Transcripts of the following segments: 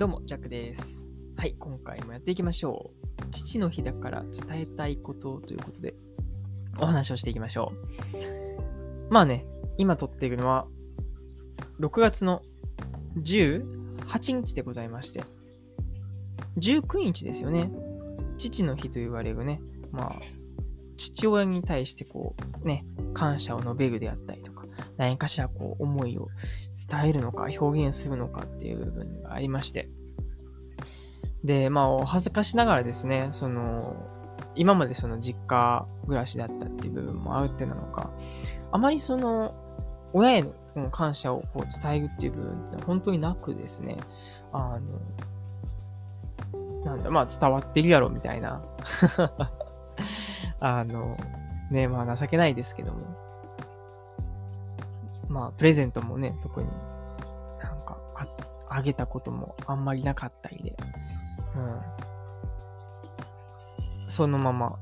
どうも、ジャックです。はい、今回もやっていきましょう。父の日だから伝えたいことということで、お話をしていきましょう。まあね、今撮っているのは、6月の18日でございまして、19日ですよね。父の日と言われるね、まあ、父親に対してこう、ね、感謝を述べるであったりとか、何かしらこう、思いを伝えるのか、表現するのかっていう部分がありまして。で、まあ、お恥ずかしながらですね、その、今までその実家暮らしだったっていう部分もあるってなのか、あまりその、親への感謝をこう伝えるっていう部分って本当になくですね、あの、なんだ、まあ伝わってるやろみたいな。あの、ね、まあ情けないですけども。まあ、プレゼントもね、特になんかあ、あげたこともあんまりなかったりで、うん。そのまま、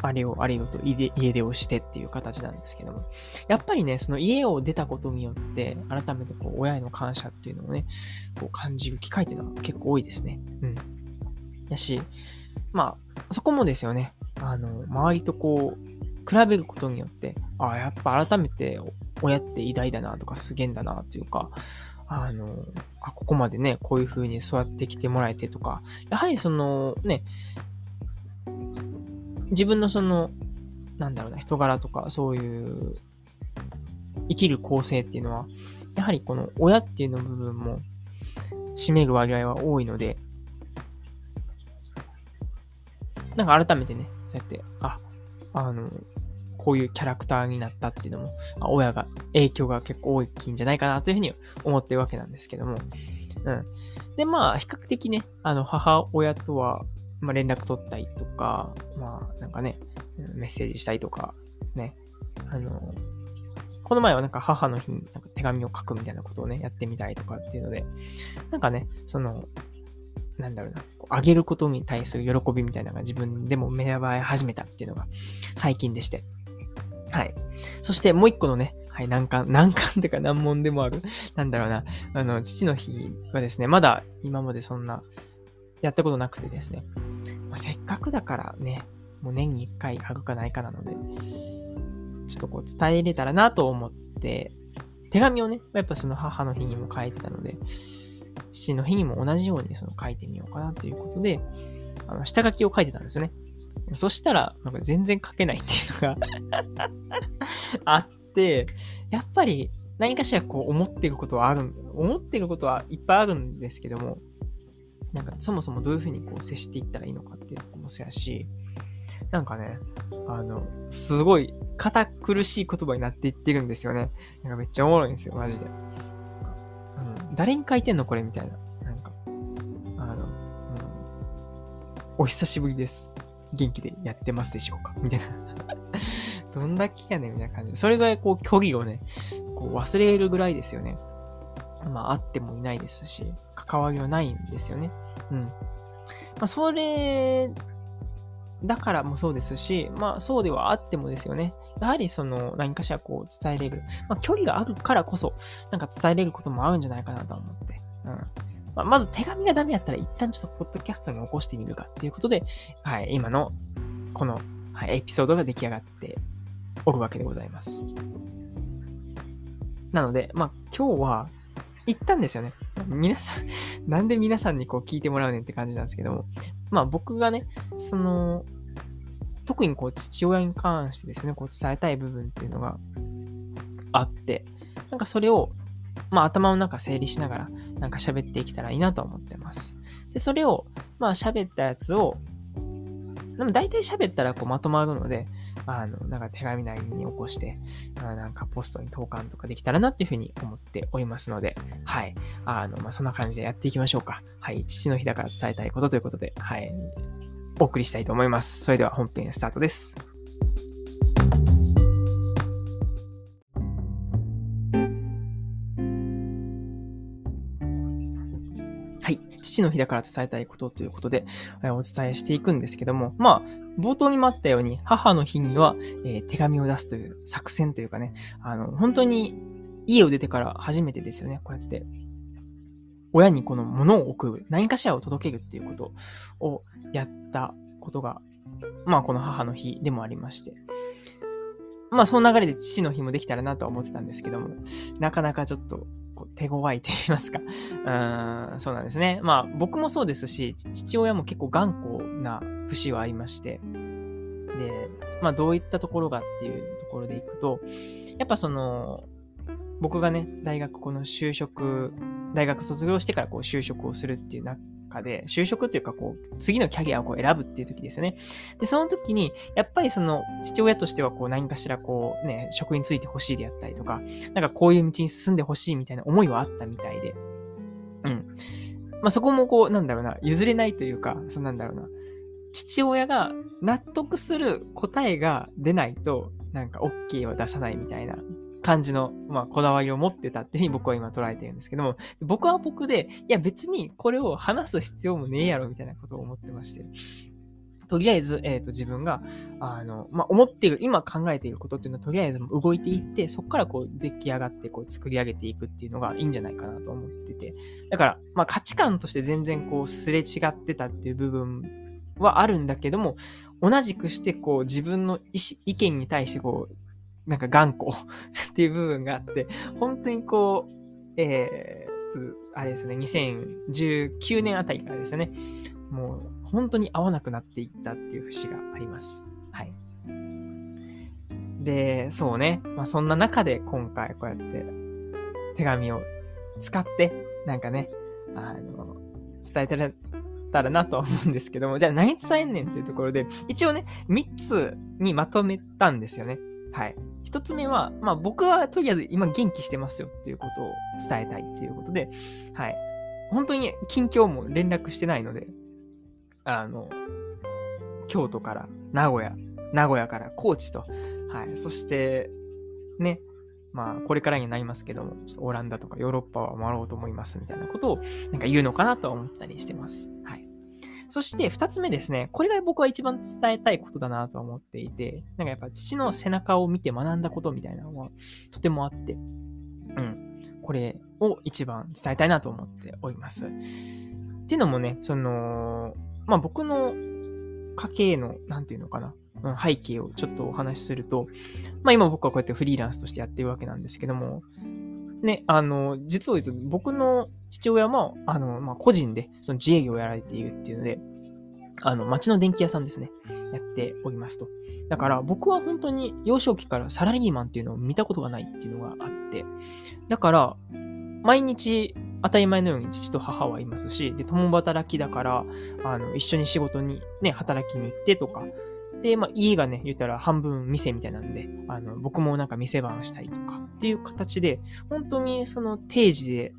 あれをあれよと家出をしてっていう形なんですけども。やっぱりね、その家を出たことによって、改めてこう、親への感謝っていうのをね、こう感じる機会っていうのは結構多いですね。うん。やし、まあ、そこもですよね。あの、周りとこう、比べることによって、ああ、やっぱ改めて親って偉大だなとかすげえんだなというか、あの、あ、ここまでね、こういう風に育ってきてもらえてとか、やはりそのね、自分のその、なんだろうな、人柄とか、そういう生きる構成っていうのは、やはりこの親っていうの部分も占める割合は多いので、なんか改めてね、そうやって、あ、あの、こういうキャラクターになったっていうのも、あ親が、影響が結構大きいんじゃないかなというふうに思ってるわけなんですけども。うん。で、まあ、比較的ね、あの、母親とは、まあ、連絡取ったりとか、まあ、なんかね、メッセージしたりとか、ね、あの、この前はなんか母の日になんか手紙を書くみたいなことをね、やってみたりとかっていうので、なんかね、その、なんだろうな、こうあげることに対する喜びみたいなのが自分でも芽生え始めたっていうのが最近でして。はい。そしてもう一個のね、はい、難関、難関ってか難問でもある、なんだろうな、あの、父の日はですね、まだ今までそんな、やったことなくてですね、まあ、せっかくだからね、もう年に一回あるかないかなので、ちょっとこう伝えれたらなと思って、手紙をね、やっぱその母の日にも書いてたので、父の日にも同じようにその書いてみようかなということで、あの、下書きを書いてたんですよね。そしたら、なんか全然書けないっていうのが あって、やっぱり何かしらこう思ってることはある、思ってることはいっぱいあるんですけども、なんかそもそもどういうふうにこう接していったらいいのかっていうとこもそうやし、なんかね、あの、すごい堅苦しい言葉になっていってるんですよね。なんかめっちゃおもろいんですよ、マジで。うん、誰に書いてんのこれみたいな。なんか、あの、うん、お久しぶりです。元気でやってますでしょうか？みたいな。どんだけやねんみたいな感じで。それぐらいこう距離をね、こう忘れるぐらいですよね。まあ、会ってもいないですし、関わりはないんですよね。うん。まあ、それ、だからもそうですし、まあ、そうではあってもですよね。やはりその、何かしらこう伝えれる。まあ、距離があるからこそ、なんか伝えれることもあるんじゃないかなと思って。うん。まあ、まず手紙がダメやったら一旦ちょっとポッドキャストに起こしてみるかっていうことで、はい、今のこの、はい、エピソードが出来上がっておるわけでございます。なので、まあ今日は一旦ですよね。皆さん、なんで皆さんにこう聞いてもらうねんって感じなんですけども、まあ僕がね、その、特にこう父親に関してですね、こう伝えたい部分っていうのがあって、なんかそれを、まあ頭の中整理しながら、なんか喋っていけたらいいなと思ってます。で、それを、まあ喋ったやつを、でも大体喋ったらこうまとまるので、あの、なんか手紙なりに起こして、あなんかポストに投函とかできたらなっていうふうに思っておりますので、はい。あの、まあ、そんな感じでやっていきましょうか。はい。父の日だから伝えたいことということで、はい。お送りしたいと思います。それでは本編スタートです。父の日だから伝えたいことということで、えお伝えしていくんですけども、まあ、冒頭にもあったように、母の日には、え手紙を出すという作戦というかね、あの、本当に家を出てから初めてですよね、こうやって。親にこの物を送る、何かしらを届けるっていうことをやったことが、まあこの母の日でもありまして。まあその流れで父の日もできたらなとは思ってたんですけども、なかなかちょっと手強いと言いますか。うん、そうなんですね。まあ僕もそうですし、父親も結構頑固な節はありまして、で、まあどういったところがっていうところでいくと、やっぱその、僕がね、大学この就職、大学卒業してからこう就職をするっていう中で、就職っていうかこう、次のキャリアをこう選ぶっていう時ですよね。で、その時に、やっぱりその、父親としてはこう、何かしらこう、ね、職についてほしいであったりとか、なんかこういう道に進んでほしいみたいな思いはあったみたいで、うん。まあ、そこもこう、なんだろうな、譲れないというか、そうなんだろうな、父親が納得する答えが出ないと、なんか OK は出さないみたいな感じの、まあ、こだわりを持ってたっていうふうに僕は今捉えてるんですけども、僕は僕で、いや別にこれを話す必要もねえやろみたいなことを思ってまして。とりあえず、えっ、ー、と、自分が、あの、まあ、思っている、今考えていることっていうのは、とりあえず動いていって、そこからこう、出来上がって、こう、作り上げていくっていうのがいいんじゃないかなと思ってて。だから、まあ、価値観として全然こう、すれ違ってたっていう部分はあるんだけども、同じくして、こう、自分の意思意見に対して、こう、なんか頑固 っていう部分があって、本当にこう、えー、あれですね、2019年あたりからですよね、もう本当に合わなくなっていったっていう節があります。はい。で、そうね、まあそんな中で今回こうやって手紙を使って、なんかね、あの、伝えたら、たらなと思うんですけども、じゃあ何伝えんねんっていうところで、一応ね、3つにまとめたんですよね。はい。一つ目は、まあ僕はとりあえず今元気してますよっていうことを伝えたいっていうことで、はい。本当に近況も連絡してないので、あの、京都から名古屋、名古屋から高知と、はい。そして、ね、まあ、これからになりますけども、オランダとかヨーロッパは回ろうと思いますみたいなことを、なんか言うのかなとは思ったりしてます。はい。そして二つ目ですね、これが僕は一番伝えたいことだなと思っていて、なんかやっぱ父の背中を見て学んだことみたいなのはとてもあって、うん。これを一番伝えたいなと思っております。っていうのもね、その、まあ僕の家計の、なんていうのかな、背景をちょっとお話しすると、まあ今僕はこうやってフリーランスとしてやってるわけなんですけども、ね、あの、実を言うと、僕の父親も、あの、まあ、個人で、その自営業をやられているっていうので、あの、町の電気屋さんですね、やっておりますと。だから、僕は本当に幼少期からサラリーマンっていうのを見たことがないっていうのがあって、だから、毎日当たり前のように父と母はいますし、で、共働きだから、あの、一緒に仕事にね、働きに行ってとか、で、まあ、家がね、言ったら半分店みたいなんで、あの、僕もなんか店番したりとかっていう形で、本当にその定時で、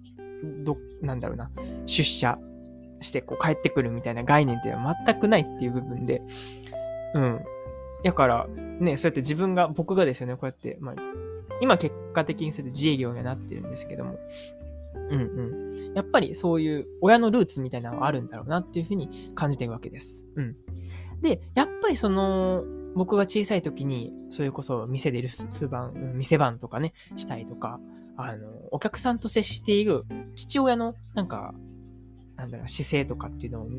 ど、なんだろうな、出社してこう帰ってくるみたいな概念っていうのは全くないっていう部分で、うん。だから、ね、そうやって自分が、僕がですよね、こうやって、まあ、今結果的にそうやって自営業にはなってるんですけども、うんうん。やっぱりそういう親のルーツみたいなのはあるんだろうなっていうふうに感じてるわけです。うん。で、やっぱりその、僕が小さい時に、それこそ店で留守番、店番とかね、したりとか、あの、お客さんと接している父親の、なんか、なんだろう、姿勢とかっていうのを、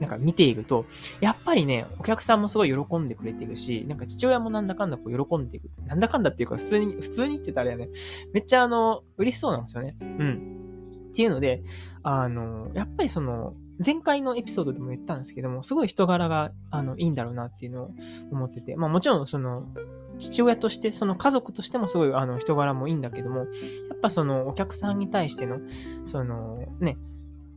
なんか見ていると、やっぱりね、お客さんもすごい喜んでくれてるし、なんか父親もなんだかんだこう喜んでいく。なんだかんだっていうか、普通に、普通にって言ったらあれやね、めっちゃあの、嬉しそうなんですよね。うん。っていうので、あの、やっぱりその、前回のエピソードでも言ったんですけども、すごい人柄があのいいんだろうなっていうのを思ってて、まあもちろんその父親として、その家族としてもすごいあの人柄もいいんだけども、やっぱそのお客さんに対しての、そのね、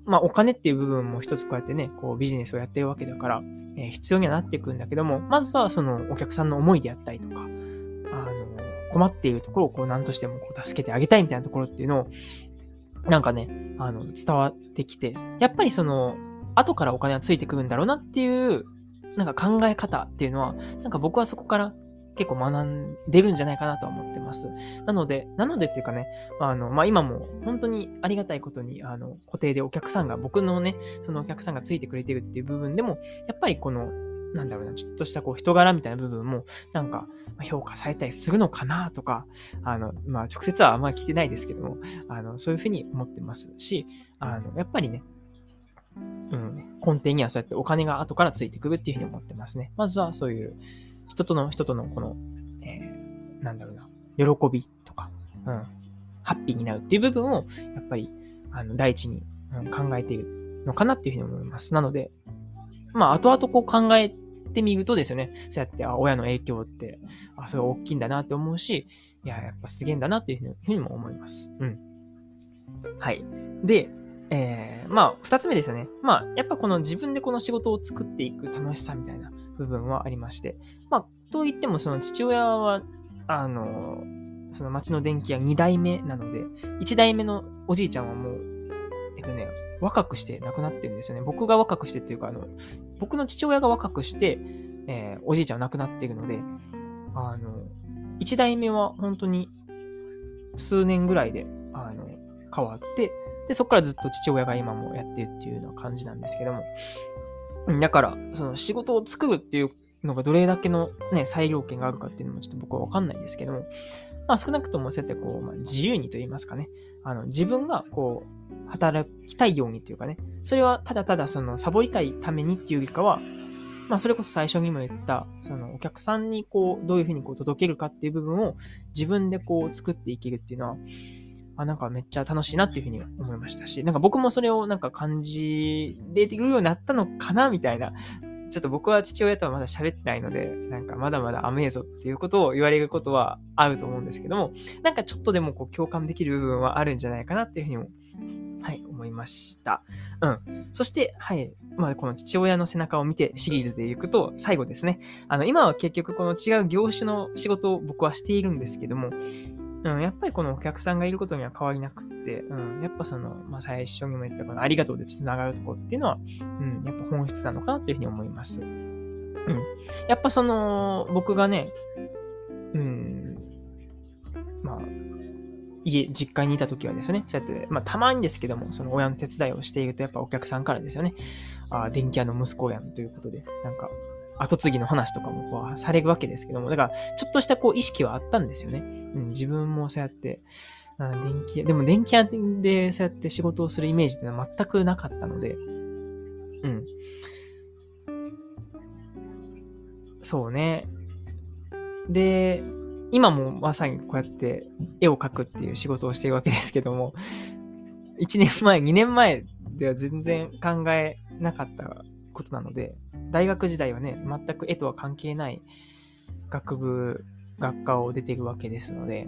まあお金っていう部分も一つこうやってね、こうビジネスをやってるわけだから、えー、必要にはなっていくんだけども、まずはそのお客さんの思いであったりとか、あの、困っているところをこう何としてもこう助けてあげたいみたいなところっていうのを、なんかね、あの、伝わってきて、やっぱりその、後からお金はついてくるんだろうなっていう、なんか考え方っていうのは、なんか僕はそこから結構学んでるんじゃないかなとは思ってます。なので、なのでっていうかね、あの、まあ、今も本当にありがたいことに、あの、固定でお客さんが、僕のね、そのお客さんがついてくれてるっていう部分でも、やっぱりこの、なんだろうな、ちょっとしたこう人柄みたいな部分も、なんか評価されたりするのかなとか、あの、まあ直接はあんまり聞いてないですけども、あの、そういうふうに思ってますし、あの、やっぱりね、うん、根底にはそうやってお金が後からついてくるっていうふうに思ってますね。まずはそういう人との、人とのこの、えー、なんだろうな、喜びとか、うん、ハッピーになるっていう部分を、やっぱり、あの、第一に、うん、考えているのかなっていうふうに思います。なので、まあ、後々こう考えてみるとですよね、そうやって、あ、親の影響って、あ、それ大きいんだなって思うし、いや、やっぱすげえんだなっていうふうにも思います。うん。はい。で、えー、まあ、二つ目ですよね。まあ、やっぱこの自分でこの仕事を作っていく楽しさみたいな部分はありまして。まあ、と言っても、その父親は、あの、その町の電気屋2代目なので、1代目のおじいちゃんはもう、えっとね、若くして亡くなってるんですよね。僕が若くしてっていうか、あの、僕の父親が若くして、えー、おじいちゃんは亡くなっているので、あの、1代目は本当に数年ぐらいで、あの、変わって、で、そこからずっと父親が今もやってるっていうような感じなんですけども。だから、その仕事を作るっていうのがどれだけのね、裁量権があるかっていうのもちょっと僕はわかんないんですけども、まあ少なくともそうやってこう、まあ、自由にと言いますかね、あの、自分がこう、働きたいようにっていうかね、それはただただそのサボりたいためにっていうよりかは、まあそれこそ最初にも言った、そのお客さんにこう、どういうふうにこう届けるかっていう部分を自分でこう作っていけるっていうのは、あ、なんかめっちゃ楽しいなっていうふうに思いましたし、なんか僕もそれをなんか感じれてくるようになったのかなみたいな。ちょっと僕は父親とはまだ喋ってないので、なんかまだまだ甘えぞっていうことを言われることはあると思うんですけども、なんかちょっとでもこう共感できる部分はあるんじゃないかなっていうふうにも、はい、思いました。うん。そして、はい。まあ、この父親の背中を見てシリーズでいくと、最後ですね。あの、今は結局この違う業種の仕事を僕はしているんですけども、うん、やっぱりこのお客さんがいることには変わりなくって、うん、やっぱその、まあ、最初にも言ったこのありがとうで繋がるとこっていうのは、うん、やっぱ本質なのかなっていうふうに思います。うん。やっぱその、僕がね、うん、まあ、家、実家にいた時はですね、そうやって、まあ、たまにですけども、その親の手伝いをしていると、やっぱお客さんからですよね、ああ、電気屋の息子やんということで、なんか、後継ぎの話とかもこうされるわけですけども、だから、ちょっとしたこう意識はあったんですよね。うん、自分もそうやって、あ電気屋、でも電気屋でそうやって仕事をするイメージってのは全くなかったので、うん。そうね。で、今もまさにこうやって絵を描くっていう仕事をしているわけですけども、1年前、2年前では全然考えなかったことなので、大学時代はね、全く絵とは関係ない学部、学科を出ているわけですので、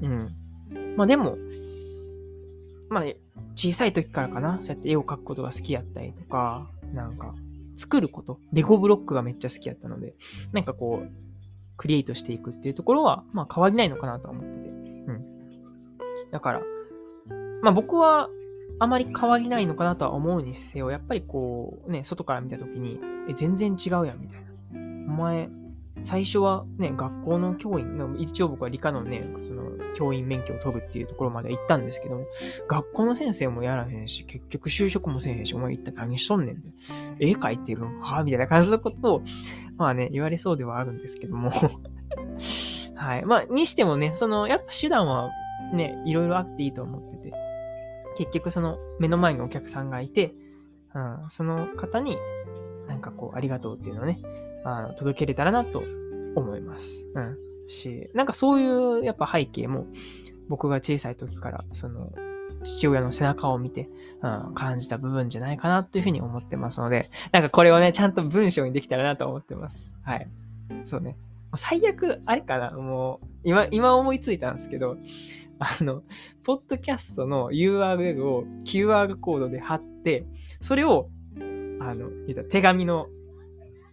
うん。まあでも、まあ、小さい時からかな、そうやって絵を描くことが好きやったりとか、なんか、作ること、レゴブロックがめっちゃ好きやったので、なんかこう、クリエイトしていくっていうところは、まあ変わりないのかなと思ってて。うん。だから、まあ僕はあまり変わりないのかなとは思うにせよ、やっぱりこう、ね、外から見たときに、え、全然違うやん、みたいな。お前、最初はね、学校の教員の、一応僕は理科のね、その、教員免許を取るっていうところまで行ったんですけど、学校の先生もやらへんし、結局就職もせへんし、お前一体何しとんねんって。絵描いてるんはみたいな感じのことを、まあね、言われそうではあるんですけども はい。まあ、にしてもね、その、やっぱ手段はね、いろいろあっていいと思ってて、結局その目の前にお客さんがいて、うん、その方になんかこう、ありがとうっていうのをね、あの届けれたらなと思います。うん。し、なんかそういうやっぱ背景も僕が小さい時からその父親の背中を見て、うん、感じた部分じゃないかなというふうに思ってますので、なんかこれをね、ちゃんと文章にできたらなと思ってます。はい。そうね。最悪、あれかなもう、今、今思いついたんですけど、あの、ポッドキャストの URL を QR コードで貼って、それを、あの、言った手紙の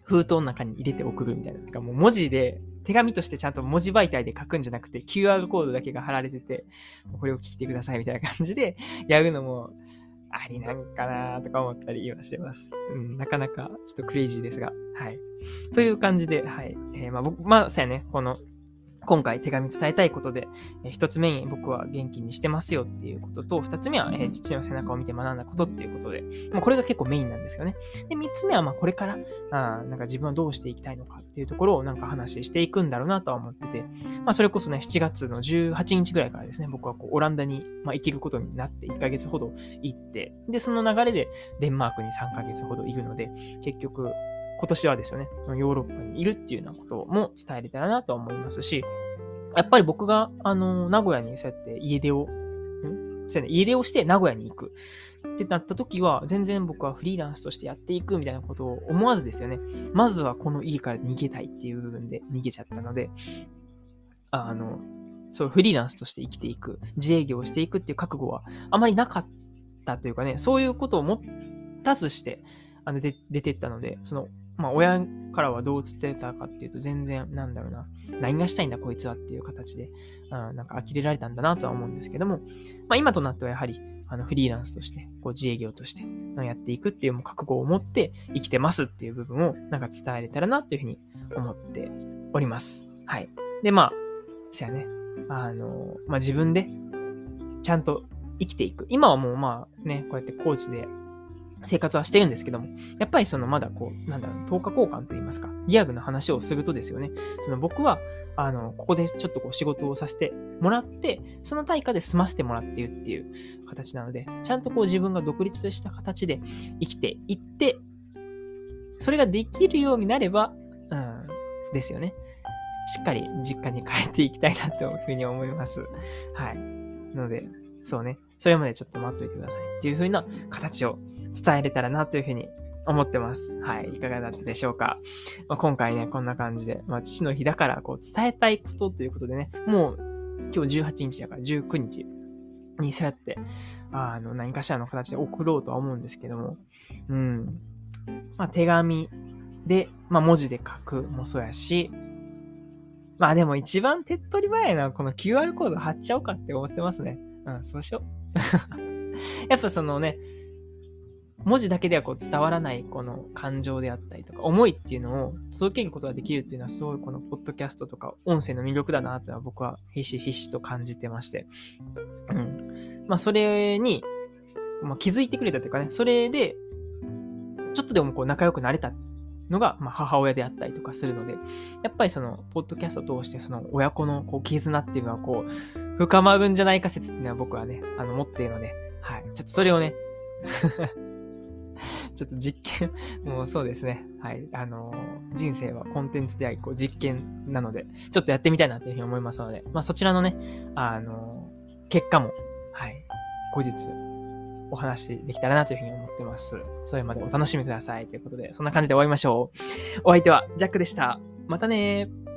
封筒の中に入れて送るみたいな。なんかもう文字で、手紙としてちゃんと文字媒体で書くんじゃなくて、QR コードだけが貼られてて、これを聞いてくださいみたいな感じで やるのも、ありなんかなとか思ったりはしてます。うん、なかなかちょっとクレイジーですが、はい。という感じで、はい。えー、まあ僕、まあ、そうやね、この、今回手紙伝えたいことで、えー、一つ目に僕は元気にしてますよっていうことと、二つ目は、えー、父の背中を見て学んだことっていうことで、まあ、これが結構メインなんですよね。で、三つ目は、まあ、これから、あなんか自分はどうしていきたいのかっていうところをなんか話していくんだろうなとは思ってて、まあ、それこそね、7月の18日ぐらいからですね、僕はこうオランダに、まあ、行けることになって1ヶ月ほど行って、で、その流れでデンマークに3ヶ月ほど行くので、結局、今年はですよね、ヨーロッパにいるっていうようなことも伝えれたらなと思いますし、やっぱり僕が、あの、名古屋にそうやって家出を、ん？そうやね、家出をして名古屋に行く。ってなった時は、全然僕はフリーランスとしてやっていくみたいなことを思わずですよね。まずはこの家から逃げたいっていう部分で逃げちゃったので、あの、そう、フリーランスとして生きていく、自営業をしていくっていう覚悟はあまりなかったというかね、そういうことを持たずして、あの、で出てったので、その、まあ、親からはどう映ってたかっていうと、全然、なんだろうな、何がしたいんだこいつはっていう形で、うん、なんか呆れられたんだなとは思うんですけども、まあ、今となってはやはり、あの、フリーランスとして、こう、自営業として、やっていくっていうもう覚悟を持って生きてますっていう部分を、なんか伝えれたらなっていうふうに思っております。はい。で、まあ、そやね、あの、まあ、自分で、ちゃんと生きていく。今はもうまあね、こうやってコーチで生活はしてるんですけども、やっぱりそのまだこう、なんだろう、10日交換と言いますか、リアルな話をするとですよね、その僕は、あの、ここでちょっとこう仕事をさせてもらって、その対価で済ませてもらっているっていう形なので、ちゃんとこう自分が独立した形で生きていって、それができるようになれば、うん、ですよね。しっかり実家に帰っていきたいなというふうに思います。はい。なので、そうね。それまでちょっと待っといてくださいっていう風な形を伝えれたらなというふうに思ってます。はい。いかがだったでしょうか。まあ、今回ね、こんな感じで、まあ、父の日だから、こう、伝えたいことということでね、もう、今日18日だから19日にそうやって、あの、何かしらの形で送ろうとは思うんですけども、うん。まあ、手紙で、まあ、文字で書くもそうやし、まあでも一番手っ取り早いのはこの QR コード貼っちゃおうかって思ってますね。うん、そうしよう。やっぱそのね、文字だけではこう伝わらないこの感情であったりとか、思いっていうのを届けることができるっていうのはすごいこのポッドキャストとか音声の魅力だなってのは僕はひしひしと感じてまして。うん。まあそれに、まあ、気づいてくれたというかね、それで、ちょっとでもこう仲良くなれたのが、まあ、母親であったりとかするので、やっぱりその、ポッドキャストを通して、その親子のこう絆っていうのはこう、深まるんじゃないか説っていうのは僕はね、あの、持っているので、はい。ちょっとそれをね ちょっと実験 もうそうですね。はい。あのー、人生はコンテンツであり、こう実験なので、ちょっとやってみたいなというふうに思いますので、まあそちらのね、あのー、結果も、はい。後日、お話できたらなというふうに思ってます。それまでお楽しみください。ということで、そんな感じで終わりましょう。お相手はジャックでした。またねー。